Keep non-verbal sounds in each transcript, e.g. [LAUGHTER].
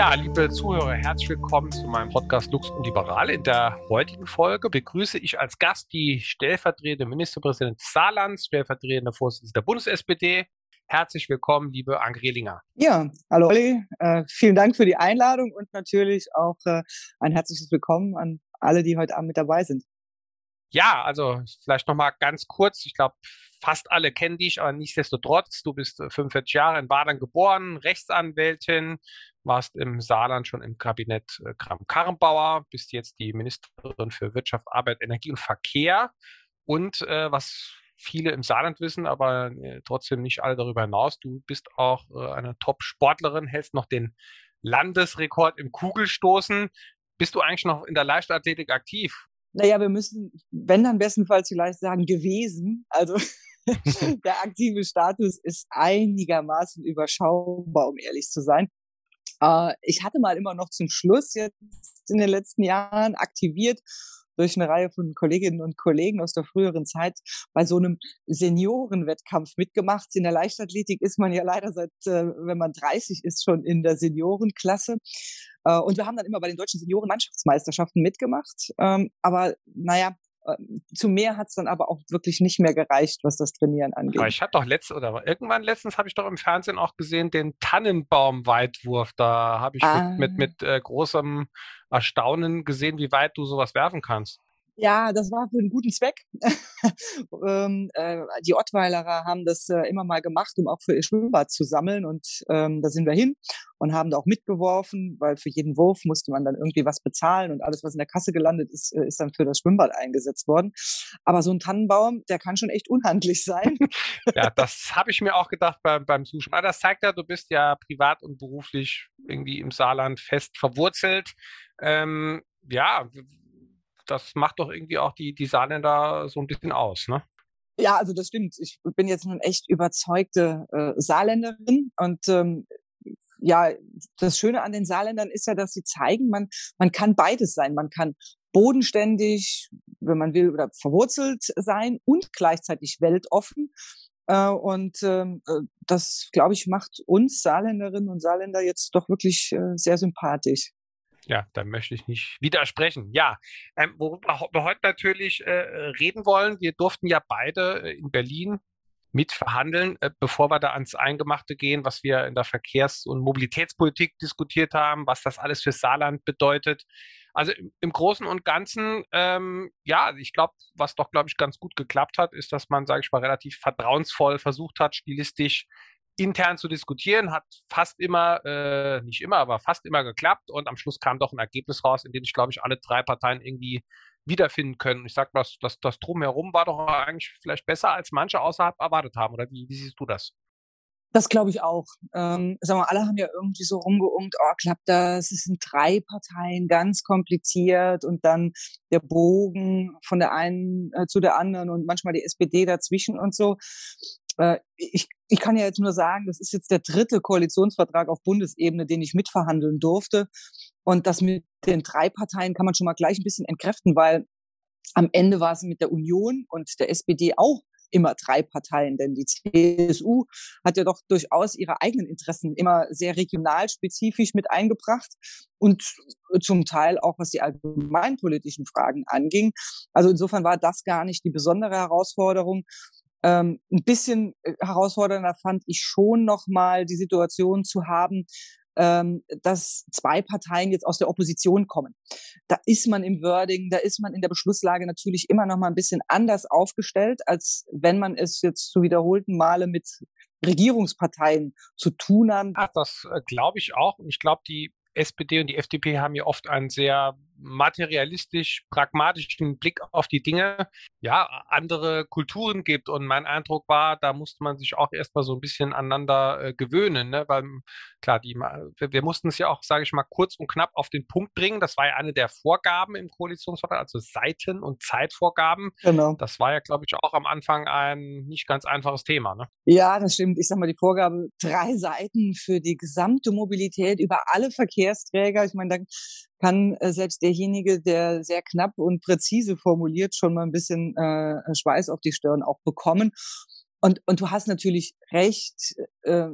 Ja, liebe Zuhörer, herzlich willkommen zu meinem Podcast Lux und Liberal. In der heutigen Folge begrüße ich als Gast die stellvertretende Ministerpräsidentin Saarlands, stellvertretende Vorsitzende der Bundes-SPD. Herzlich willkommen, liebe Anke. Ja, hallo Olli. Äh, vielen Dank für die Einladung und natürlich auch äh, ein herzliches Willkommen an alle, die heute Abend mit dabei sind. Ja, also vielleicht nochmal ganz kurz. Ich glaube, fast alle kennen dich, aber nichtsdestotrotz, du bist 45 äh, Jahre in Baden geboren, Rechtsanwältin, warst im Saarland schon im Kabinett äh, Kram-Karrenbauer, bist jetzt die Ministerin für Wirtschaft, Arbeit, Energie und Verkehr. Und äh, was viele im Saarland wissen, aber äh, trotzdem nicht alle darüber hinaus, du bist auch äh, eine Top-Sportlerin, hältst noch den Landesrekord im Kugelstoßen. Bist du eigentlich noch in der Leichtathletik aktiv? Naja, wir müssen, wenn dann bestenfalls vielleicht sagen, gewesen. Also [LAUGHS] der aktive Status ist einigermaßen überschaubar, um ehrlich zu sein. Äh, ich hatte mal immer noch zum Schluss jetzt in den letzten Jahren aktiviert durch eine Reihe von Kolleginnen und Kollegen aus der früheren Zeit bei so einem Seniorenwettkampf mitgemacht. In der Leichtathletik ist man ja leider seit, äh, wenn man 30 ist, schon in der Seniorenklasse. Äh, und wir haben dann immer bei den deutschen Seniorenmannschaftsmeisterschaften mitgemacht. Ähm, aber naja, zu mehr hat es dann aber auch wirklich nicht mehr gereicht, was das Trainieren angeht. Aber ich hatte doch letztes oder irgendwann letztens habe ich doch im Fernsehen auch gesehen den Tannenbaum-Weitwurf. Da habe ich ah. mit, mit, mit äh, großem Erstaunen gesehen, wie weit du sowas werfen kannst. Ja, das war für einen guten Zweck. [LAUGHS] ähm, äh, die Ottweilerer haben das äh, immer mal gemacht, um auch für ihr Schwimmbad zu sammeln. Und ähm, da sind wir hin und haben da auch mitgeworfen, weil für jeden Wurf musste man dann irgendwie was bezahlen und alles, was in der Kasse gelandet ist, äh, ist dann für das Schwimmbad eingesetzt worden. Aber so ein Tannenbaum, der kann schon echt unhandlich [LAUGHS] sein. ja, das habe ich mir auch gedacht beim, beim Zuschauen. Aber das zeigt ja, du bist ja privat und beruflich irgendwie im Saarland fest verwurzelt. Ähm, ja, das macht doch irgendwie auch die, die Saarländer so ein bisschen aus, ne? Ja, also das stimmt. Ich bin jetzt nun echt überzeugte äh, Saarländerin und ähm, ja, das Schöne an den Saarländern ist ja, dass sie zeigen, man, man kann beides sein. Man kann bodenständig, wenn man will, oder verwurzelt sein und gleichzeitig weltoffen. Äh, und ähm, äh, das, glaube ich, macht uns Saarländerinnen und Saarländer jetzt doch wirklich äh, sehr sympathisch. Ja, da möchte ich nicht widersprechen. Ja, ähm, worüber wir heute natürlich äh, reden wollen, wir durften ja beide äh, in Berlin mitverhandeln, äh, bevor wir da ans Eingemachte gehen, was wir in der Verkehrs- und Mobilitätspolitik diskutiert haben, was das alles für Saarland bedeutet. Also im, im Großen und Ganzen, ähm, ja, ich glaube, was doch, glaube ich, ganz gut geklappt hat, ist, dass man, sage ich mal, relativ vertrauensvoll versucht hat, stilistisch intern zu diskutieren, hat fast immer, äh, nicht immer, aber fast immer geklappt und am Schluss kam doch ein Ergebnis raus, in dem sich, glaube ich, alle drei Parteien irgendwie wiederfinden können. Ich sage, das, das, das Drumherum war doch eigentlich vielleicht besser, als manche außerhalb erwartet haben. Oder wie, wie siehst du das? Das glaube ich auch. Ähm, sag mal, alle haben ja irgendwie so rumgeungt, oh, klappt das? Es sind drei Parteien, ganz kompliziert und dann der Bogen von der einen äh, zu der anderen und manchmal die SPD dazwischen und so. Äh, ich, ich kann ja jetzt nur sagen, das ist jetzt der dritte Koalitionsvertrag auf Bundesebene, den ich mitverhandeln durfte. Und das mit den drei Parteien kann man schon mal gleich ein bisschen entkräften, weil am Ende war es mit der Union und der SPD auch immer drei Parteien, denn die CSU hat ja doch durchaus ihre eigenen Interessen immer sehr regional spezifisch mit eingebracht und zum Teil auch was die allgemeinpolitischen Fragen anging. Also insofern war das gar nicht die besondere Herausforderung. Ähm, ein bisschen äh, herausfordernder fand ich schon nochmal die Situation zu haben, ähm, dass zwei Parteien jetzt aus der Opposition kommen. Da ist man im Wording, da ist man in der Beschlusslage natürlich immer noch mal ein bisschen anders aufgestellt, als wenn man es jetzt zu wiederholten Male mit Regierungsparteien zu tun hat. Ach, das äh, glaube ich auch. Und ich glaube, die SPD und die FDP haben ja oft einen sehr materialistisch pragmatischen Blick auf die Dinge, ja, andere Kulturen gibt. Und mein Eindruck war, da musste man sich auch erstmal so ein bisschen aneinander äh, gewöhnen, ne? weil klar, die, wir, wir mussten es ja auch, sage ich mal, kurz und knapp auf den Punkt bringen. Das war ja eine der Vorgaben im Koalitionsvertrag, also Seiten- und Zeitvorgaben. Genau. Das war ja, glaube ich, auch am Anfang ein nicht ganz einfaches Thema. Ne? Ja, das stimmt. Ich sage mal, die Vorgabe, drei Seiten für die gesamte Mobilität über alle Verkehrsträger. Ich meine, da kann äh, selbst derjenige, der sehr knapp und präzise formuliert, schon mal ein bisschen äh, Schweiß auf die Stirn auch bekommen. Und, und du hast natürlich recht, äh,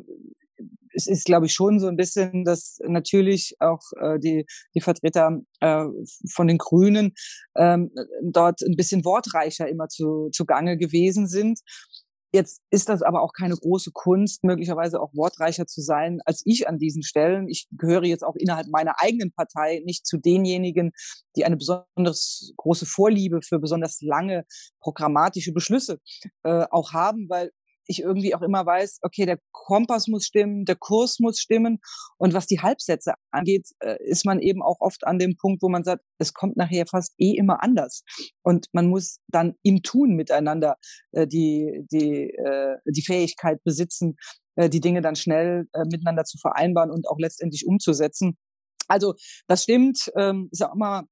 es ist, glaube ich, schon so ein bisschen, dass natürlich auch äh, die, die Vertreter äh, von den Grünen ähm, dort ein bisschen wortreicher immer zu, zugange gewesen sind. Jetzt ist das aber auch keine große Kunst, möglicherweise auch wortreicher zu sein als ich an diesen Stellen. Ich gehöre jetzt auch innerhalb meiner eigenen Partei nicht zu denjenigen, die eine besonders große Vorliebe für besonders lange programmatische Beschlüsse äh, auch haben, weil ich irgendwie auch immer weiß, okay, der Kompass muss stimmen, der Kurs muss stimmen. Und was die Halbsätze angeht, äh, ist man eben auch oft an dem Punkt, wo man sagt, es kommt nachher fast eh immer anders. Und man muss dann im Tun miteinander äh, die, die, äh, die Fähigkeit besitzen, die Dinge dann schnell miteinander zu vereinbaren und auch letztendlich umzusetzen. Also das stimmt, ähm, ist auch immer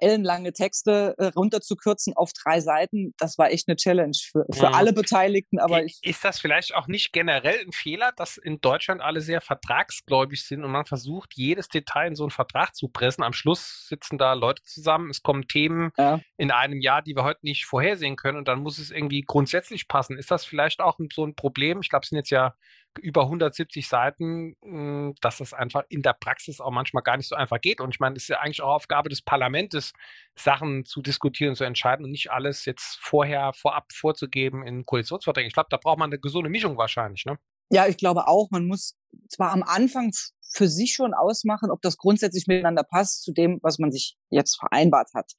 ellenlange Texte äh, runterzukürzen auf drei Seiten, das war echt eine Challenge für, für mhm. alle Beteiligten. Aber ich, ist das vielleicht auch nicht generell ein Fehler, dass in Deutschland alle sehr vertragsgläubig sind und man versucht, jedes Detail in so einen Vertrag zu pressen? Am Schluss sitzen da Leute zusammen, es kommen Themen ja. in einem Jahr, die wir heute nicht vorhersehen können und dann muss es irgendwie grundsätzlich passen. Ist das vielleicht auch so ein Problem? Ich glaube, es sind jetzt ja über 170 Seiten, hm, dass das einfach in der Praxis auch manchmal gar nicht so einfach geht. Und ich meine, es ist ja eigentlich auch Aufgabe des Parlaments, Sachen zu diskutieren, zu entscheiden und nicht alles jetzt vorher, vorab vorzugeben in Koalitionsverträgen. Ich glaube, da braucht man eine gesunde Mischung wahrscheinlich, ne? Ja, ich glaube auch, man muss zwar am Anfang für sich schon ausmachen, ob das grundsätzlich miteinander passt zu dem, was man sich jetzt vereinbart hat.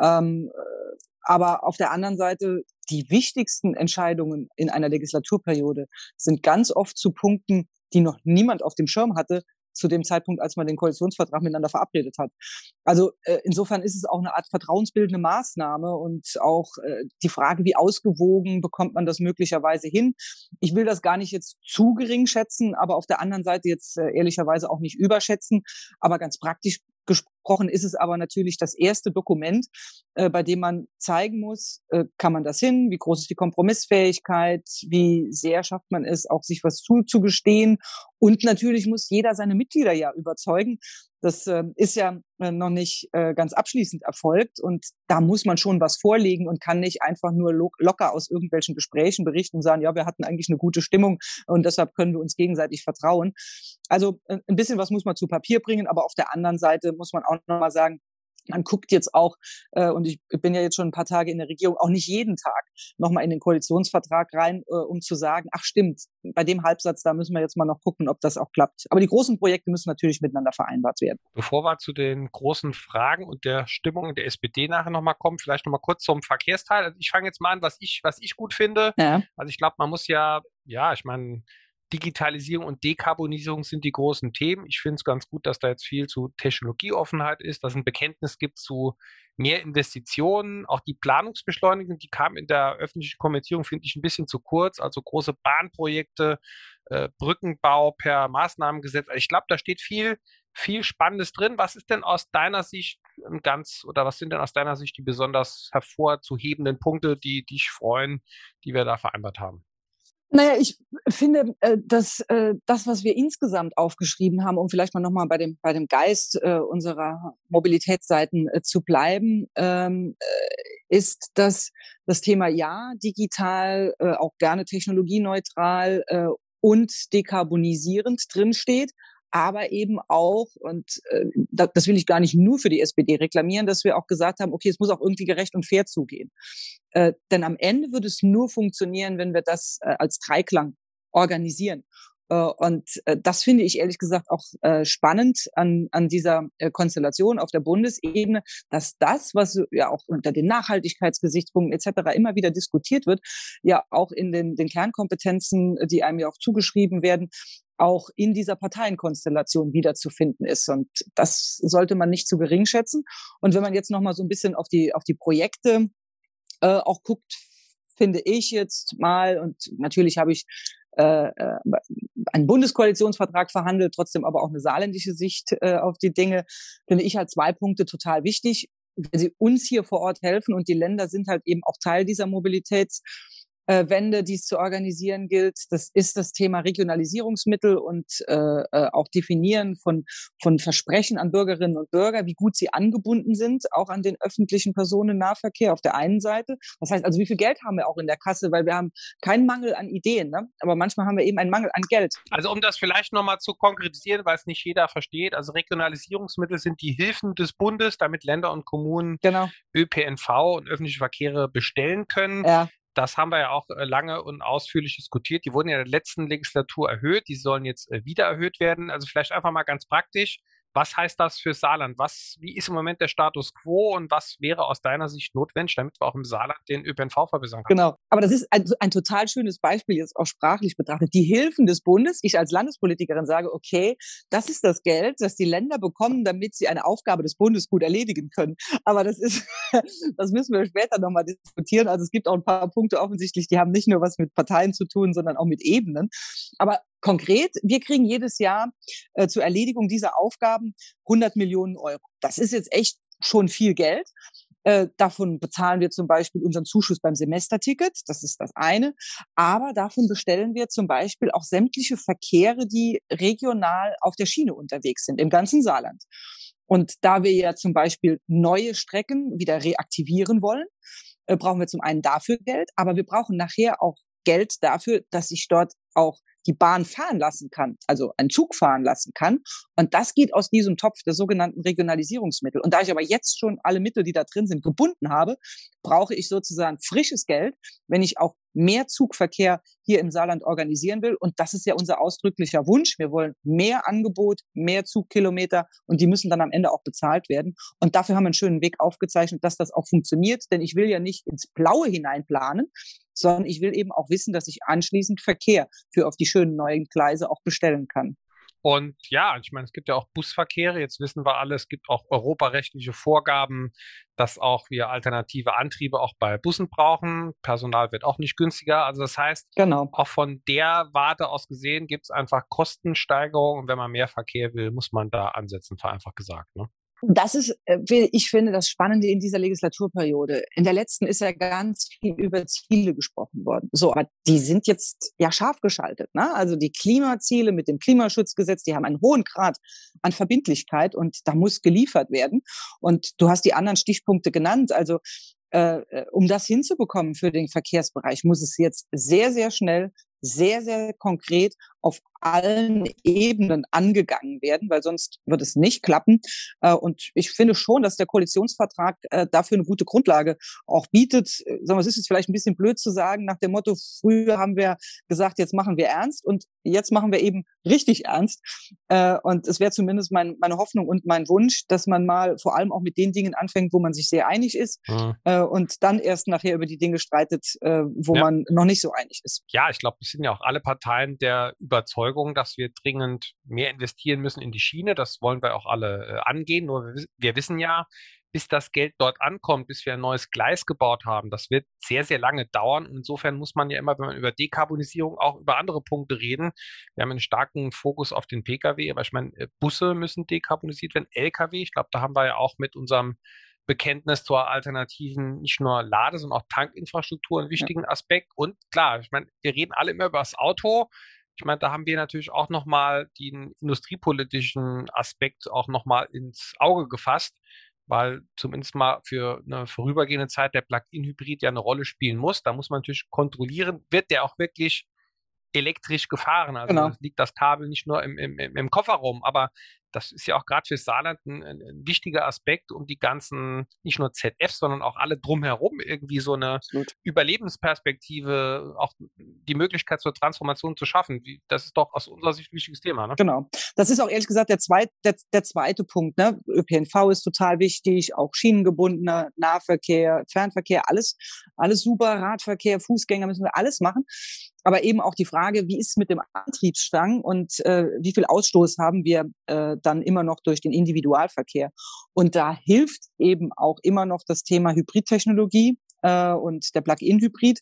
Ähm, äh, aber auf der anderen Seite, die wichtigsten Entscheidungen in einer Legislaturperiode sind ganz oft zu Punkten, die noch niemand auf dem Schirm hatte, zu dem Zeitpunkt, als man den Koalitionsvertrag miteinander verabredet hat. Also äh, insofern ist es auch eine Art vertrauensbildende Maßnahme und auch äh, die Frage, wie ausgewogen bekommt man das möglicherweise hin. Ich will das gar nicht jetzt zu gering schätzen, aber auf der anderen Seite jetzt äh, ehrlicherweise auch nicht überschätzen. Aber ganz praktisch gesprochen ist es aber natürlich das erste Dokument, äh, bei dem man zeigen muss, äh, kann man das hin, wie groß ist die Kompromissfähigkeit, wie sehr schafft man es, auch sich was zuzugestehen. Und natürlich muss jeder seine Mitglieder ja überzeugen, das äh, ist ja äh, noch nicht äh, ganz abschließend erfolgt und da muss man schon was vorlegen und kann nicht einfach nur lo locker aus irgendwelchen Gesprächen berichten und sagen, ja, wir hatten eigentlich eine gute Stimmung und deshalb können wir uns gegenseitig vertrauen. Also äh, ein bisschen was muss man zu Papier bringen, aber auf der anderen Seite muss man auch nochmal sagen, man guckt jetzt auch, äh, und ich bin ja jetzt schon ein paar Tage in der Regierung, auch nicht jeden Tag nochmal in den Koalitionsvertrag rein, äh, um zu sagen, ach stimmt, bei dem Halbsatz, da müssen wir jetzt mal noch gucken, ob das auch klappt. Aber die großen Projekte müssen natürlich miteinander vereinbart werden. Bevor wir zu den großen Fragen und der Stimmung der SPD nachher nochmal kommen, vielleicht nochmal kurz zum Verkehrsteil. Also ich fange jetzt mal an, was ich, was ich gut finde. Ja. Also ich glaube, man muss ja, ja, ich meine, Digitalisierung und Dekarbonisierung sind die großen Themen. Ich finde es ganz gut, dass da jetzt viel zu Technologieoffenheit ist, dass ein Bekenntnis gibt zu mehr Investitionen. Auch die Planungsbeschleunigung, die kam in der öffentlichen Kommentierung, finde ich ein bisschen zu kurz. Also große Bahnprojekte, äh, Brückenbau per Maßnahmengesetz. Also ich glaube, da steht viel, viel Spannendes drin. Was ist denn aus deiner Sicht ganz oder was sind denn aus deiner Sicht die besonders hervorzuhebenden Punkte, die dich freuen, die wir da vereinbart haben? Naja, ich finde, äh, dass äh, das, was wir insgesamt aufgeschrieben haben, um vielleicht mal nochmal bei dem, bei dem Geist äh, unserer Mobilitätsseiten zu bleiben, ähm, ist, dass das Thema ja, digital, auch gerne technologieneutral und dekarbonisierend drinsteht aber eben auch, und äh, das will ich gar nicht nur für die SPD reklamieren, dass wir auch gesagt haben, okay, es muss auch irgendwie gerecht und fair zugehen. Äh, denn am Ende wird es nur funktionieren, wenn wir das äh, als Dreiklang organisieren. Äh, und äh, das finde ich ehrlich gesagt auch äh, spannend an, an dieser Konstellation auf der Bundesebene, dass das, was ja auch unter den Nachhaltigkeitsgesichtspunkten etc. immer wieder diskutiert wird, ja auch in den, den Kernkompetenzen, die einem ja auch zugeschrieben werden, auch in dieser Parteienkonstellation wiederzufinden ist. Und das sollte man nicht zu gering schätzen. Und wenn man jetzt noch mal so ein bisschen auf die, auf die Projekte äh, auch guckt, finde ich jetzt mal, und natürlich habe ich äh, äh, einen Bundeskoalitionsvertrag verhandelt, trotzdem aber auch eine saarländische Sicht äh, auf die Dinge, finde ich halt zwei Punkte total wichtig, wenn sie uns hier vor Ort helfen und die Länder sind halt eben auch Teil dieser Mobilitäts äh, Wende, die es zu organisieren gilt. Das ist das Thema Regionalisierungsmittel und äh, äh, auch Definieren von, von Versprechen an Bürgerinnen und Bürger, wie gut sie angebunden sind, auch an den öffentlichen Personennahverkehr auf der einen Seite. Das heißt also, wie viel Geld haben wir auch in der Kasse, weil wir haben keinen Mangel an Ideen, ne? aber manchmal haben wir eben einen Mangel an Geld. Also um das vielleicht nochmal zu konkretisieren, weil es nicht jeder versteht, also Regionalisierungsmittel sind die Hilfen des Bundes, damit Länder und Kommunen genau. ÖPNV und öffentliche Verkehre bestellen können. Ja. Das haben wir ja auch äh, lange und ausführlich diskutiert. Die wurden ja in der letzten Legislatur erhöht. Die sollen jetzt äh, wieder erhöht werden. Also vielleicht einfach mal ganz praktisch. Was heißt das für Saarland? Was, wie ist im Moment der Status quo und was wäre aus deiner Sicht notwendig, damit wir auch im Saarland den ÖPNV verbessern können? Genau. Aber das ist ein, ein total schönes Beispiel, jetzt auch sprachlich betrachtet. Die Hilfen des Bundes. Ich als Landespolitikerin sage, okay, das ist das Geld, das die Länder bekommen, damit sie eine Aufgabe des Bundes gut erledigen können. Aber das ist, [LAUGHS] das müssen wir später nochmal diskutieren. Also es gibt auch ein paar Punkte offensichtlich, die haben nicht nur was mit Parteien zu tun, sondern auch mit Ebenen. Aber Konkret, wir kriegen jedes Jahr äh, zur Erledigung dieser Aufgaben 100 Millionen Euro. Das ist jetzt echt schon viel Geld. Äh, davon bezahlen wir zum Beispiel unseren Zuschuss beim Semesterticket, das ist das eine. Aber davon bestellen wir zum Beispiel auch sämtliche Verkehre, die regional auf der Schiene unterwegs sind, im ganzen Saarland. Und da wir ja zum Beispiel neue Strecken wieder reaktivieren wollen, äh, brauchen wir zum einen dafür Geld, aber wir brauchen nachher auch Geld dafür, dass sich dort auch die Bahn fahren lassen kann, also einen Zug fahren lassen kann. Und das geht aus diesem Topf der sogenannten Regionalisierungsmittel. Und da ich aber jetzt schon alle Mittel, die da drin sind, gebunden habe, brauche ich sozusagen frisches Geld, wenn ich auch mehr Zugverkehr hier im Saarland organisieren will. Und das ist ja unser ausdrücklicher Wunsch. Wir wollen mehr Angebot, mehr Zugkilometer und die müssen dann am Ende auch bezahlt werden. Und dafür haben wir einen schönen Weg aufgezeichnet, dass das auch funktioniert. Denn ich will ja nicht ins Blaue hineinplanen, sondern ich will eben auch wissen, dass ich anschließend Verkehr für auf die schönen neuen Gleise auch bestellen kann. Und ja, ich meine, es gibt ja auch Busverkehre. Jetzt wissen wir alle, es gibt auch europarechtliche Vorgaben, dass auch wir alternative Antriebe auch bei Bussen brauchen. Personal wird auch nicht günstiger. Also das heißt, genau. auch von der Warte aus gesehen gibt es einfach Kostensteigerungen. Und wenn man mehr Verkehr will, muss man da ansetzen, vereinfacht gesagt. Ne? Das ist, äh, ich finde, das Spannende in dieser Legislaturperiode. In der letzten ist ja ganz viel über Ziele gesprochen worden. So, aber die sind jetzt ja scharf geschaltet. Ne? Also die Klimaziele mit dem Klimaschutzgesetz, die haben einen hohen Grad an Verbindlichkeit und da muss geliefert werden. Und du hast die anderen Stichpunkte genannt. Also äh, äh um das hinzubekommen für den Verkehrsbereich, muss es jetzt sehr, sehr schnell sehr, sehr konkret auf allen Ebenen angegangen werden, weil sonst wird es nicht klappen. Äh, und ich finde schon, dass der Koalitionsvertrag äh, dafür eine gute Grundlage auch bietet. Äh, es ist jetzt vielleicht ein bisschen blöd zu sagen, nach dem Motto, früher haben wir gesagt, jetzt machen wir ernst und jetzt machen wir eben richtig ernst. Und es wäre zumindest mein, meine Hoffnung und mein Wunsch, dass man mal vor allem auch mit den Dingen anfängt, wo man sich sehr einig ist mhm. und dann erst nachher über die Dinge streitet, wo ja. man noch nicht so einig ist. Ja, ich glaube, es sind ja auch alle Parteien der Überzeugung, dass wir dringend mehr investieren müssen in die Schiene. Das wollen wir auch alle äh, angehen. Nur wir, wissen ja, bis das Geld dort ankommt, bis wir ein neues Gleis gebaut haben, das wird sehr, sehr lange dauern. Insofern muss man ja immer, wenn man über Dekarbonisierung auch über andere Punkte reden. Wir haben einen starken Fokus auf den Pkw, aber ich meine, äh, Busse müssen dekarbonisiert werden, Lkw. Ich glaube, da haben wir ja auch mit unserem Bekenntnis zur alternativen, nicht nur Lade, sondern auch Tankinfrastruktur einen wichtigen. Aspekt. Und klar, ich meine, wir reden alle immer über das Auto. Ich meine, da haben wir natürlich auch nochmal den industriepolitischen Aspekt auch nochmal ins Auge gefasst, weil zumindest mal für eine vorübergehende Zeit der Plug-in-Hybrid ja eine Rolle spielen muss. Da muss man natürlich kontrollieren, wird der auch wirklich elektrisch gefahren. Also genau. liegt das Kabel nicht nur im, im, im Kofferraum, aber das ist ja auch gerade für Saarland ein, ein, wichtiger Aspekt, um die ganzen, nicht nur ZFs, sondern auch alle drumherum irgendwie so eine Absolut. Überlebensperspektive, auch die Möglichkeit zur Transformation zu schaffen. Das ist doch aus unserer Sicht ein wichtiges Thema. Ne? Genau. Das ist auch ehrlich gesagt der, zweit, der, der zweite Punkt. Ne? ÖPNV ist total wichtig, auch schienengebundener Nahverkehr, Fernverkehr, alles, alles super, Radverkehr, Fußgänger müssen wir alles machen aber eben auch die Frage, wie ist es mit dem Antriebsstrang und äh, wie viel Ausstoß haben wir äh, dann immer noch durch den Individualverkehr? Und da hilft eben auch immer noch das Thema Hybridtechnologie äh, und der Plug-in-Hybrid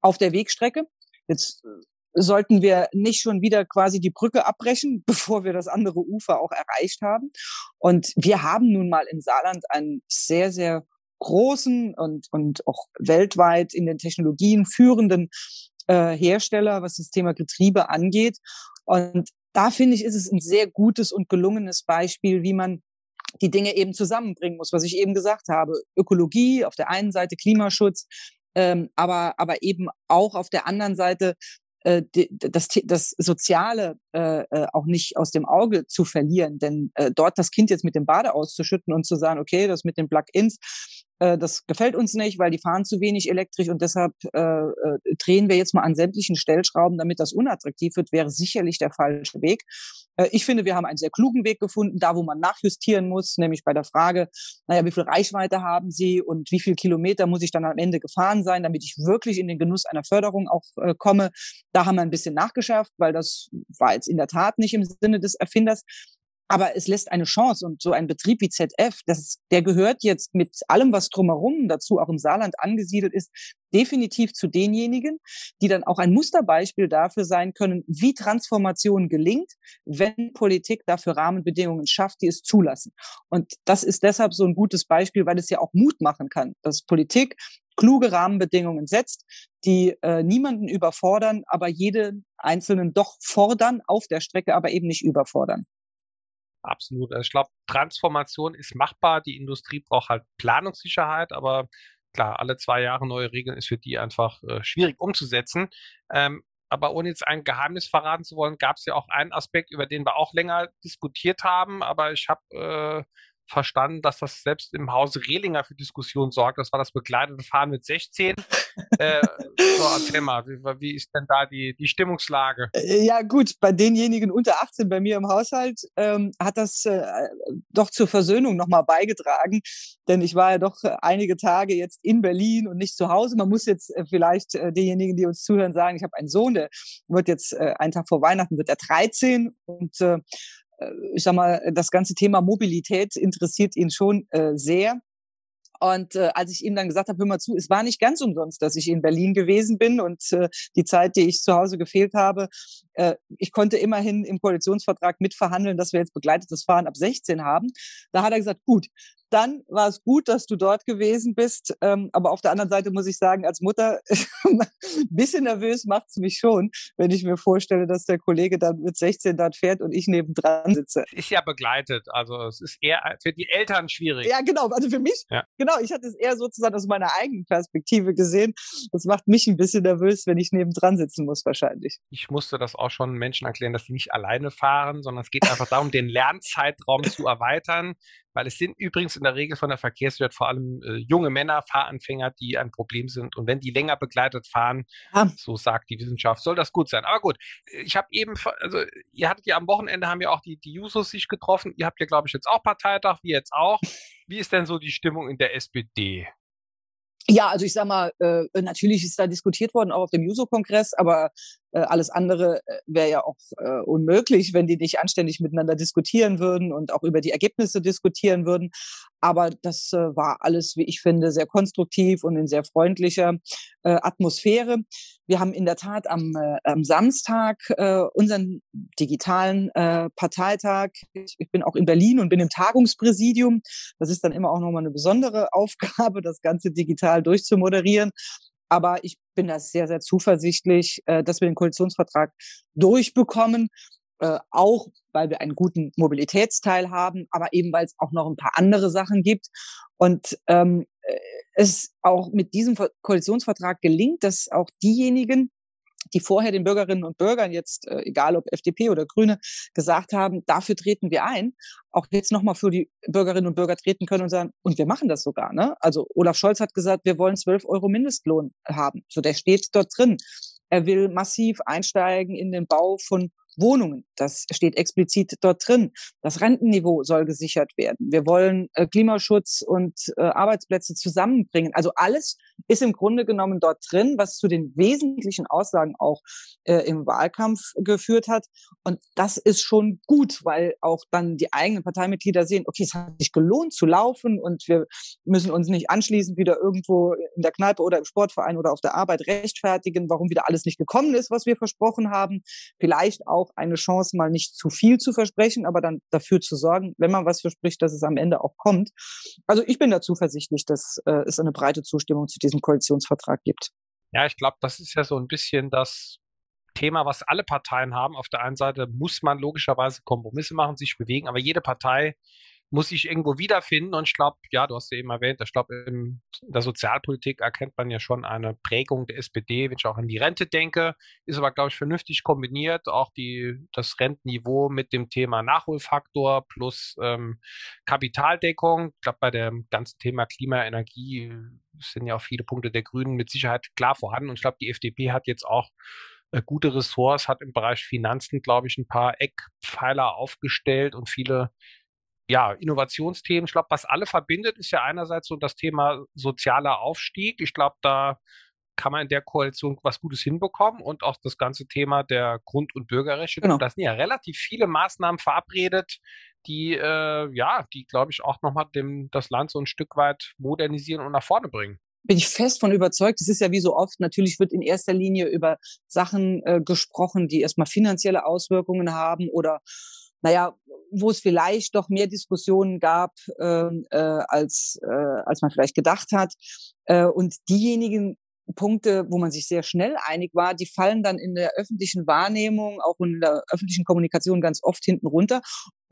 auf der Wegstrecke. Jetzt äh, sollten wir nicht schon wieder quasi die Brücke abbrechen, [LAUGHS] bevor wir das andere Ufer auch erreicht haben. Und wir haben nun mal im Saarland einen sehr, sehr großen und, und auch weltweit in den Technologien führenden äh, Hersteller, was das Thema Getriebe angeht. Und da finde ich, ist es ein sehr gutes und gelungenes Beispiel, wie man die Dinge eben zusammenbringen muss, was ich eben gesagt habe. Ökologie auf der einen Seite, Klimaschutz, ähm, aber, aber eben auch auf der anderen Seite äh, das, das Soziale äh, äh, auch nicht aus dem Auge zu verlieren. Denn äh, dort das Kind jetzt mit dem Bade auszuschütten und zu sagen, okay, das mit den Plug-ins, äh, das gefällt uns nicht, weil die fahren zu wenig elektrisch und deshalb äh, äh, drehen wir jetzt mal an sämtlichen Stellschrauben, damit das unattraktiv wird, wäre sicherlich der falsche Weg. Äh, ich finde, wir haben einen sehr klugen Weg gefunden, da wo man nachjustieren muss, nämlich bei der Frage, naja, wie viel Reichweite haben Sie und wie viel Kilometer muss ich dann am Ende gefahren sein, damit ich wirklich in den Genuss einer Förderung auch äh, komme. Da haben wir ein bisschen nachgeschärft, weil das war jetzt in der Tat nicht im Sinne des Erfinders. Aber es lässt eine Chance und so ein Betrieb wie ZF, das, der gehört jetzt mit allem, was drumherum dazu auch im Saarland angesiedelt ist, definitiv zu denjenigen, die dann auch ein Musterbeispiel dafür sein können, wie Transformation gelingt, wenn Politik dafür Rahmenbedingungen schafft, die es zulassen. Und das ist deshalb so ein gutes Beispiel, weil es ja auch Mut machen kann, dass Politik kluge Rahmenbedingungen setzt, die äh, niemanden überfordern, aber jeden Einzelnen doch fordern auf der Strecke, aber eben nicht überfordern. Absolut. Also ich glaube, Transformation ist machbar. Die Industrie braucht halt Planungssicherheit, aber klar, alle zwei Jahre neue Regeln ist für die einfach äh, schwierig umzusetzen. Ähm, aber ohne jetzt ein Geheimnis verraten zu wollen, gab es ja auch einen Aspekt, über den wir auch länger diskutiert haben. Aber ich habe äh, verstanden, dass das selbst im Hause Rehlinger für Diskussionen sorgt. Das war das begleitete Fahren mit 16. äh, so, erzähl mal, wie, wie, ist denn da die, die Stimmungslage? Äh, ja gut, bei denjenigen unter 18 bei mir im Haushalt ähm, hat das äh, doch zur Versöhnung nochmal beigetragen, denn ich war ja doch einige Tage jetzt in Berlin und nicht zu Hause. Man muss jetzt äh, vielleicht äh, diejenigen, die uns zuhören, sagen, ich habe einen Sohn, der wird jetzt äh, einen Tag vor Weihnachten, wird er 13 und äh, äh, ich sag mal, das ganze Thema Mobilität interessiert ihn schon äh, sehr. Und äh, als ich ihm dann gesagt habe, hör mal zu, es war nicht ganz umsonst, dass ich in Berlin gewesen bin und äh, die Zeit, die ich zu Hause gefehlt habe, äh, ich konnte immerhin im Koalitionsvertrag mitverhandeln, dass wir jetzt begleitetes Fahren ab 16 haben. Da hat er gesagt, gut, dann war es gut, dass du dort gewesen bist. Ähm, aber auf der anderen Seite muss ich sagen, als Mutter, ein [LAUGHS] bisschen nervös macht es mich schon, wenn ich mir vorstelle, dass der Kollege dann mit 16 dort fährt und ich nebendran sitze. Ist ja begleitet. Also es ist eher für die Eltern schwierig. Ja, genau. Also für mich, ja. genau, ich hatte es eher sozusagen aus meiner eigenen Perspektive gesehen. Das macht mich ein bisschen nervös, wenn ich nebendran sitzen muss, wahrscheinlich. Ich musste das auch schon Menschen erklären, dass sie nicht alleine fahren, sondern es geht einfach darum, den Lernzeitraum zu erweitern weil es sind übrigens in der Regel von der Verkehrssicherheit vor allem äh, junge Männer, Fahranfänger, die ein Problem sind. Und wenn die länger begleitet fahren, ja. so sagt die Wissenschaft, soll das gut sein. Aber gut, ich habe eben, also ihr hattet ja am Wochenende haben ja auch die, die Jusos sich getroffen. Ihr habt ja, glaube ich, jetzt auch Parteitag, wie jetzt auch. Wie ist denn so die Stimmung in der SPD? Ja, also ich sag mal, äh, natürlich ist da diskutiert worden, auch auf dem Juso-Kongress, aber alles andere äh, wäre ja auch äh, unmöglich, wenn die nicht anständig miteinander diskutieren würden und auch über die Ergebnisse diskutieren würden. Aber das äh, war alles, wie ich finde, sehr konstruktiv und in sehr freundlicher äh, Atmosphäre. Wir haben in der Tat am, äh, am Samstag äh, unseren digitalen äh, Parteitag. Ich, ich bin auch in Berlin und bin im Tagungspräsidium. Das ist dann immer auch nochmal eine besondere [LAUGHS] Aufgabe, das Ganze digital durchzumoderieren. Aber ich bin da sehr, sehr zuversichtlich, äh, dass wir den Koalitionsvertrag durchbekommen. Äh, auch weil wir einen guten Mobilitätsteil haben, aber eben weil es auch noch ein paar andere Sachen gibt. Und ähm, äh, es auch mit diesem Koalitionsvertrag gelingt, dass auch diejenigen, die vorher den Bürgerinnen und Bürgern jetzt, äh, egal ob FDP oder Grüne, gesagt haben, dafür treten wir ein, auch jetzt nochmal für die Bürgerinnen und Bürger treten können und sagen, und wir machen das sogar. Ne? Also Olaf Scholz hat gesagt, wir wollen 12 Euro Mindestlohn haben. So, der steht dort drin. Er will massiv einsteigen in den Bau von Wohnungen. Das steht explizit dort drin. Das Rentenniveau soll gesichert werden. Wir wollen äh, Klimaschutz und äh, Arbeitsplätze zusammenbringen. Also alles ist im Grunde genommen dort drin, was zu den wesentlichen Aussagen auch äh, im Wahlkampf geführt hat. Und das ist schon gut, weil auch dann die eigenen Parteimitglieder sehen, okay, es hat sich gelohnt zu laufen und wir müssen uns nicht anschließend wieder irgendwo in der Kneipe oder im Sportverein oder auf der Arbeit rechtfertigen, warum wieder alles nicht gekommen ist, was wir versprochen haben. Vielleicht auch auch eine Chance, mal nicht zu viel zu versprechen, aber dann dafür zu sorgen, wenn man was verspricht, dass es am Ende auch kommt. Also ich bin da zuversichtlich, dass äh, es eine breite Zustimmung zu diesem Koalitionsvertrag gibt. Ja, ich glaube, das ist ja so ein bisschen das Thema, was alle Parteien haben. Auf der einen Seite muss man logischerweise Kompromisse machen, sich bewegen, aber jede Partei muss sich irgendwo wiederfinden. Und ich glaube, ja, du hast ja eben erwähnt, ich glaube, in der Sozialpolitik erkennt man ja schon eine Prägung der SPD, wenn ich auch an die Rente denke, ist aber, glaube ich, vernünftig kombiniert. Auch die, das Rentenniveau mit dem Thema Nachholfaktor plus ähm, Kapitaldeckung. Ich glaube, bei dem ganzen Thema Klima, Energie sind ja auch viele Punkte der Grünen mit Sicherheit klar vorhanden. Und ich glaube, die FDP hat jetzt auch äh, gute Ressorts, hat im Bereich Finanzen, glaube ich, ein paar Eckpfeiler aufgestellt und viele ja, Innovationsthemen. Ich glaube, was alle verbindet, ist ja einerseits so das Thema sozialer Aufstieg. Ich glaube, da kann man in der Koalition was Gutes hinbekommen und auch das ganze Thema der Grund- und Bürgerrechte. Genau. Da sind ja relativ viele Maßnahmen verabredet, die, äh, ja, die, glaube ich, auch nochmal dem, das Land so ein Stück weit modernisieren und nach vorne bringen bin ich fest von überzeugt. Es ist ja wie so oft, natürlich wird in erster Linie über Sachen äh, gesprochen, die erstmal finanzielle Auswirkungen haben oder naja, wo es vielleicht doch mehr Diskussionen gab, ähm, äh, als, äh, als man vielleicht gedacht hat. Äh, und diejenigen Punkte, wo man sich sehr schnell einig war, die fallen dann in der öffentlichen Wahrnehmung, auch in der öffentlichen Kommunikation ganz oft hinten runter.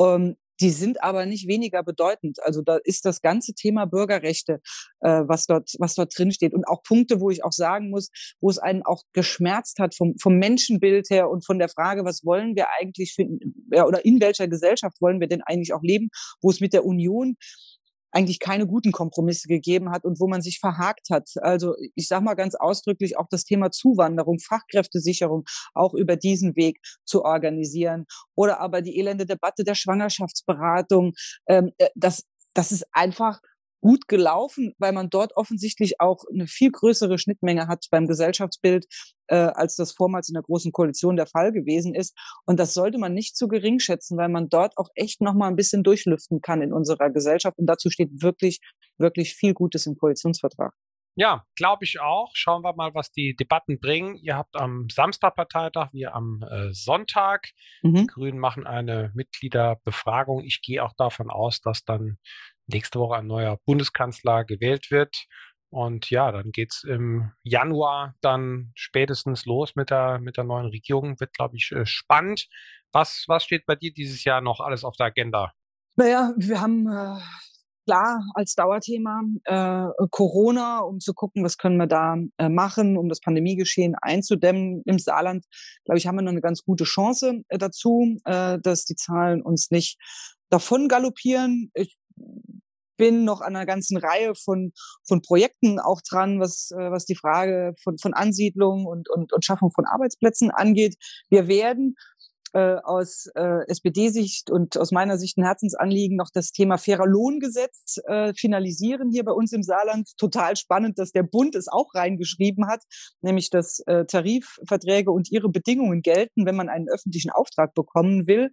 Ähm, die sind aber nicht weniger bedeutend. Also da ist das ganze Thema Bürgerrechte, äh, was dort, was dort drin steht. Und auch Punkte, wo ich auch sagen muss, wo es einen auch geschmerzt hat vom, vom Menschenbild her und von der Frage, was wollen wir eigentlich finden, ja, oder in welcher Gesellschaft wollen wir denn eigentlich auch leben, wo es mit der Union eigentlich keine guten Kompromisse gegeben hat und wo man sich verhakt hat. Also ich sage mal ganz ausdrücklich auch das Thema Zuwanderung, Fachkräftesicherung auch über diesen Weg zu organisieren oder aber die elende Debatte der Schwangerschaftsberatung. Ähm, äh, das, das ist einfach gut gelaufen, weil man dort offensichtlich auch eine viel größere Schnittmenge hat beim Gesellschaftsbild, äh, als das vormals in der Großen Koalition der Fall gewesen ist. Und das sollte man nicht zu gering schätzen, weil man dort auch echt noch mal ein bisschen durchlüften kann in unserer Gesellschaft. Und dazu steht wirklich, wirklich viel Gutes im Koalitionsvertrag. Ja, glaube ich auch. Schauen wir mal, was die Debatten bringen. Ihr habt am Samstag Parteitag, wir am äh, Sonntag. Mhm. Die Grünen machen eine Mitgliederbefragung. Ich gehe auch davon aus, dass dann nächste Woche ein neuer Bundeskanzler gewählt wird. Und ja, dann geht es im Januar dann spätestens los mit der, mit der neuen Regierung. Wird, glaube ich, äh, spannend. Was, was steht bei dir dieses Jahr noch alles auf der Agenda? Naja, wir haben äh, klar als Dauerthema äh, Corona, um zu gucken, was können wir da äh, machen, um das Pandemiegeschehen einzudämmen. Im Saarland, glaube ich, haben wir noch eine ganz gute Chance äh, dazu, äh, dass die Zahlen uns nicht davon galoppieren. Ich bin noch an einer ganzen Reihe von, von Projekten auch dran, was, äh, was die Frage von, von Ansiedlung und, und, und Schaffung von Arbeitsplätzen angeht. Wir werden äh, aus äh, SPD-Sicht und aus meiner Sicht ein Herzensanliegen noch das Thema fairer Lohngesetz äh, finalisieren hier bei uns im Saarland. Total spannend, dass der Bund es auch reingeschrieben hat, nämlich dass äh, Tarifverträge und ihre Bedingungen gelten, wenn man einen öffentlichen Auftrag bekommen will.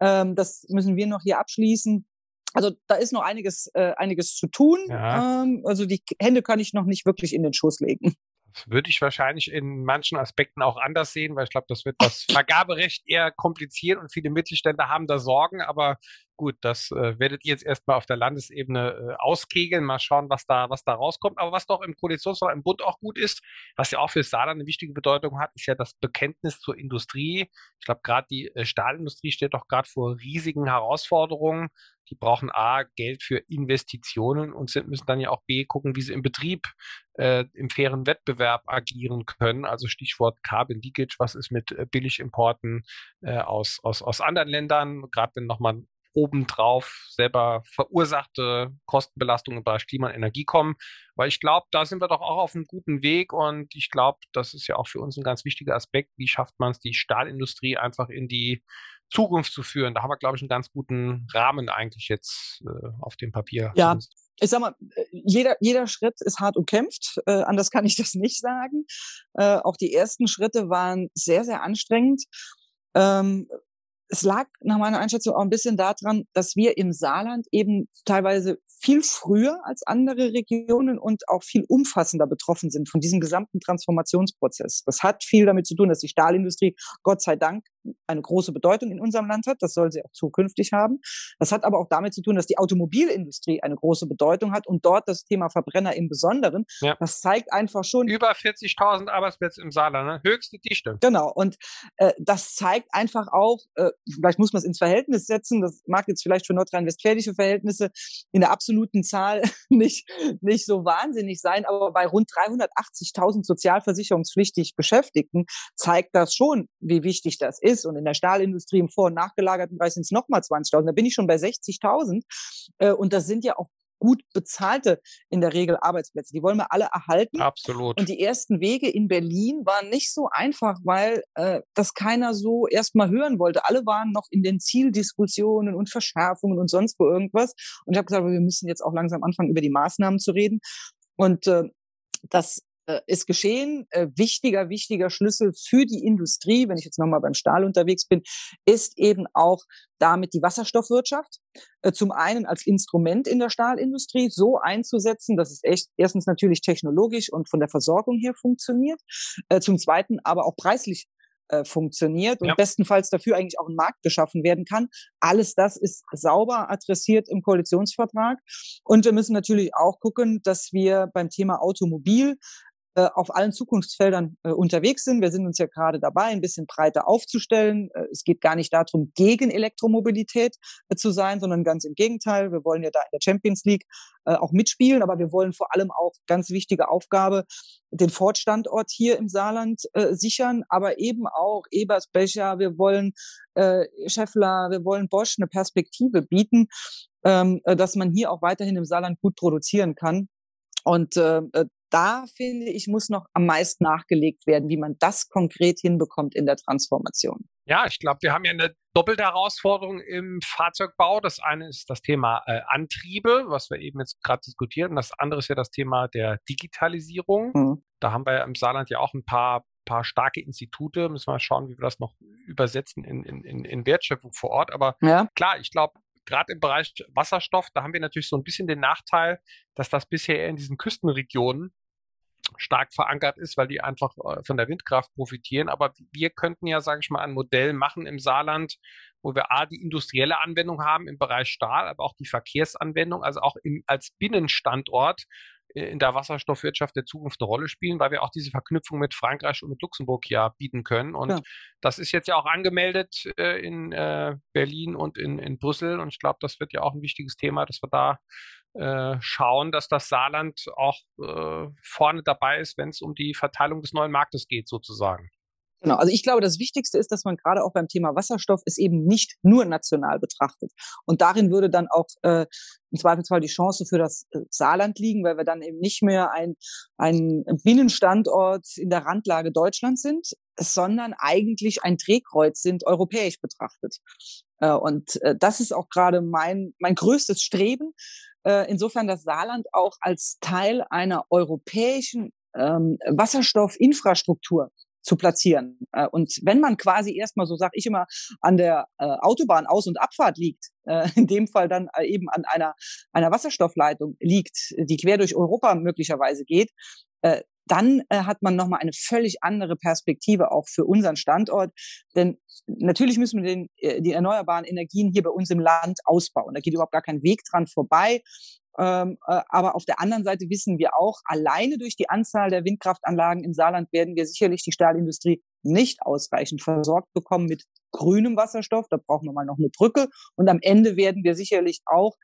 Ähm, das müssen wir noch hier abschließen. Also da ist noch einiges, äh, einiges zu tun. Ja. Ähm, also die Hände kann ich noch nicht wirklich in den Schoß legen. Das würde ich wahrscheinlich in manchen Aspekten auch anders sehen, weil ich glaube, das wird das [LAUGHS] Vergaberecht eher kompliziert und viele Mittelständler haben da Sorgen, aber gut, das äh, werdet ihr jetzt erstmal auf der Landesebene äh, auskegeln, mal schauen, was da, was da rauskommt. Aber was doch im Koalitionsvertrag im Bund auch gut ist, was ja auch für Saarland eine wichtige Bedeutung hat, ist ja das Bekenntnis zur Industrie. Ich glaube, gerade die äh, Stahlindustrie steht doch gerade vor riesigen Herausforderungen. Die brauchen A, Geld für Investitionen und sind, müssen dann ja auch B, gucken, wie sie im Betrieb äh, im fairen Wettbewerb agieren können. Also Stichwort Carbon Leakage, was ist mit äh, Billigimporten äh, aus, aus, aus anderen Ländern, gerade wenn nochmal obendrauf selber verursachte Kostenbelastungen Bereich Klima und Energie kommen. Weil ich glaube, da sind wir doch auch auf einem guten Weg und ich glaube, das ist ja auch für uns ein ganz wichtiger Aspekt. Wie schafft man es, die Stahlindustrie einfach in die Zukunft zu führen? Da haben wir, glaube ich, einen ganz guten Rahmen eigentlich jetzt äh, auf dem Papier. Ja. Ich sag mal, jeder, jeder Schritt ist hart umkämpft, äh, anders kann ich das nicht sagen. Äh, auch die ersten Schritte waren sehr, sehr anstrengend. Ähm, es lag nach meiner Einschätzung auch ein bisschen daran, dass wir im Saarland eben teilweise viel früher als andere Regionen und auch viel umfassender betroffen sind von diesem gesamten Transformationsprozess. Das hat viel damit zu tun, dass die Stahlindustrie Gott sei Dank eine große Bedeutung in unserem Land hat. Das soll sie auch zukünftig haben. Das hat aber auch damit zu tun, dass die Automobilindustrie eine große Bedeutung hat und dort das Thema Verbrenner im Besonderen. Ja. Das zeigt einfach schon. Über 40.000 Arbeitsplätze im Saarland, ne? höchste Dichte. Genau. Und äh, das zeigt einfach auch, äh, vielleicht muss man es ins Verhältnis setzen. Das mag jetzt vielleicht für nordrhein-westfälische Verhältnisse in der absoluten Zahl [LAUGHS] nicht, nicht so wahnsinnig sein, aber bei rund 380.000 sozialversicherungspflichtig Beschäftigten zeigt das schon, wie wichtig das ist. Und in der Stahlindustrie im vor- und nachgelagerten Bereich sind es nochmal 20.000. Da bin ich schon bei 60.000. Äh, und das sind ja auch gut bezahlte in der Regel Arbeitsplätze. Die wollen wir alle erhalten. Absolut. Und die ersten Wege in Berlin waren nicht so einfach, weil äh, das keiner so erstmal hören wollte. Alle waren noch in den Zieldiskussionen und Verschärfungen und sonst wo irgendwas. Und ich habe gesagt, wir müssen jetzt auch langsam anfangen, über die Maßnahmen zu reden. Und äh, das ist geschehen. Äh, wichtiger, wichtiger Schlüssel für die Industrie, wenn ich jetzt nochmal beim Stahl unterwegs bin, ist eben auch damit die Wasserstoffwirtschaft. Äh, zum einen als Instrument in der Stahlindustrie so einzusetzen, dass es echt erstens natürlich technologisch und von der Versorgung her funktioniert. Zum zweiten aber auch preislich funktioniert und ja. bestenfalls dafür eigentlich auch ein Markt geschaffen werden kann. Alles das ist sauber adressiert im Koalitionsvertrag. Und wir müssen natürlich auch gucken, dass wir beim Thema Automobil äh, auf allen Zukunftsfeldern äh, unterwegs sind. Wir sind uns ja gerade dabei, ein bisschen breiter aufzustellen. Äh, es geht gar nicht darum, gegen Elektromobilität äh, zu sein, sondern ganz im Gegenteil. Wir wollen ja da in der Champions League äh, auch mitspielen, aber wir wollen vor allem auch ganz wichtige Aufgabe, den Fortstandort hier im Saarland äh, sichern, aber eben auch Ebersbecher, wir wollen äh, Scheffler, wir wollen Bosch eine Perspektive bieten, ähm, äh, dass man hier auch weiterhin im Saarland gut produzieren kann. Und äh, da finde ich, muss noch am meisten nachgelegt werden, wie man das konkret hinbekommt in der Transformation. Ja, ich glaube, wir haben ja eine doppelte Herausforderung im Fahrzeugbau. Das eine ist das Thema äh, Antriebe, was wir eben jetzt gerade diskutieren. Das andere ist ja das Thema der Digitalisierung. Mhm. Da haben wir im Saarland ja auch ein paar paar starke Institute. Müssen wir mal schauen, wie wir das noch übersetzen in, in, in Wertschöpfung vor Ort. Aber ja. klar, ich glaube, gerade im Bereich Wasserstoff, da haben wir natürlich so ein bisschen den Nachteil, dass das bisher eher in diesen Küstenregionen stark verankert ist, weil die einfach äh, von der Windkraft profitieren. Aber wir könnten ja, sage ich mal, ein Modell machen im Saarland, wo wir A, die industrielle Anwendung haben im Bereich Stahl, aber auch die Verkehrsanwendung, also auch im, als Binnenstandort äh, in der Wasserstoffwirtschaft der Zukunft eine Rolle spielen, weil wir auch diese Verknüpfung mit Frankreich und mit Luxemburg ja bieten können. Und ja. das ist jetzt ja auch angemeldet äh, in äh, Berlin und in, in Brüssel. Und ich glaube, das wird ja auch ein wichtiges Thema, dass wir da äh, schauen, dass das Saarland auch äh, vorne dabei ist, wenn es um die Verteilung des neuen Marktes geht, sozusagen. Genau, also ich glaube, das Wichtigste ist, dass man gerade auch beim Thema Wasserstoff es eben nicht nur national betrachtet. Und darin würde dann auch äh, im Zweifelsfall die Chance für das äh, Saarland liegen, weil wir dann eben nicht mehr ein, ein Binnenstandort in der Randlage Deutschlands sind, sondern eigentlich ein Drehkreuz sind, europäisch betrachtet. Äh, und äh, das ist auch gerade mein, mein größtes Streben, insofern das Saarland auch als Teil einer europäischen ähm, Wasserstoffinfrastruktur zu platzieren. Äh, und wenn man quasi erstmal, so sage ich immer, an der äh, Autobahn Aus- und Abfahrt liegt, äh, [LAUGHS] in dem Fall dann äh, eben an einer, einer Wasserstoffleitung liegt, die quer durch Europa möglicherweise geht, äh, dann äh, hat man nochmal eine völlig andere Perspektive auch für unseren Standort. Denn natürlich müssen wir den, äh, die erneuerbaren Energien hier bei uns im Land ausbauen. Da geht überhaupt gar kein Weg dran vorbei. Ähm, äh, aber auf der anderen Seite wissen wir auch, alleine durch die Anzahl der Windkraftanlagen im Saarland werden wir sicherlich die Stahlindustrie nicht ausreichend versorgt bekommen mit grünem Wasserstoff. Da brauchen wir mal noch eine Brücke. Und am Ende werden wir sicherlich auch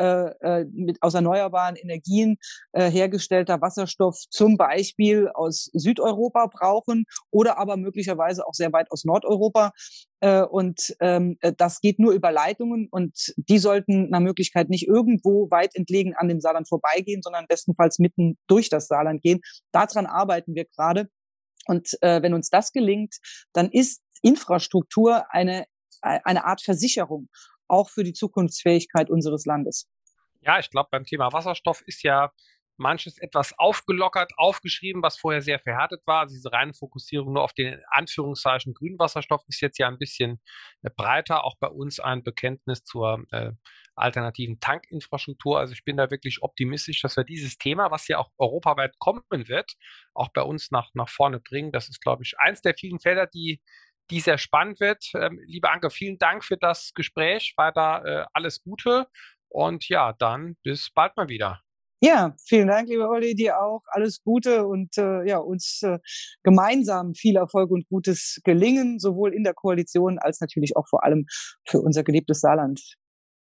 äh, äh, mit aus erneuerbaren Energien äh, hergestellter Wasserstoff zum Beispiel aus Südeuropa brauchen oder aber möglicherweise auch sehr weit aus Nordeuropa. Äh, und ähm, äh, das geht nur über Leitungen und die sollten nach Möglichkeit nicht irgendwo weit entlegen an dem Saarland vorbeigehen, sondern bestenfalls mitten durch das Saarland gehen. Daran arbeiten wir gerade. Und äh, wenn uns das gelingt, dann ist Infrastruktur eine, eine Art Versicherung auch für die Zukunftsfähigkeit unseres Landes. Ja, ich glaube, beim Thema Wasserstoff ist ja manches etwas aufgelockert, aufgeschrieben, was vorher sehr verhärtet war. Also diese reine Fokussierung nur auf den Anführungszeichen grünen Wasserstoff ist jetzt ja ein bisschen äh, breiter. Auch bei uns ein Bekenntnis zur äh, alternativen Tankinfrastruktur. Also ich bin da wirklich optimistisch, dass wir dieses Thema, was ja auch europaweit kommen wird, auch bei uns nach, nach vorne bringen. Das ist, glaube ich, eins der vielen Felder, die die sehr spannend wird. Ähm, liebe Anke, vielen Dank für das Gespräch. Weiter äh, alles Gute und ja, dann bis bald mal wieder. Ja, vielen Dank, lieber Olli, dir auch alles Gute und äh, ja, uns äh, gemeinsam viel Erfolg und Gutes gelingen, sowohl in der Koalition als natürlich auch vor allem für unser geliebtes Saarland.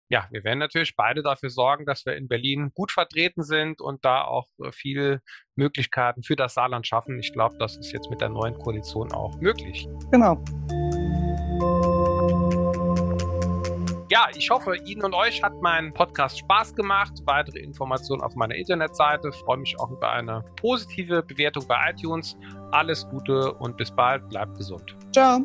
Ja, wir werden natürlich beide dafür sorgen, dass wir in Berlin gut vertreten sind und da auch äh, viele Möglichkeiten für das Saarland schaffen. Ich glaube, das ist jetzt mit der neuen Koalition auch möglich. Genau. Ja, ich hoffe, Ihnen und euch hat mein Podcast Spaß gemacht. Weitere Informationen auf meiner Internetseite. Ich freue mich auch über eine positive Bewertung bei iTunes. Alles Gute und bis bald. Bleibt gesund. Ciao.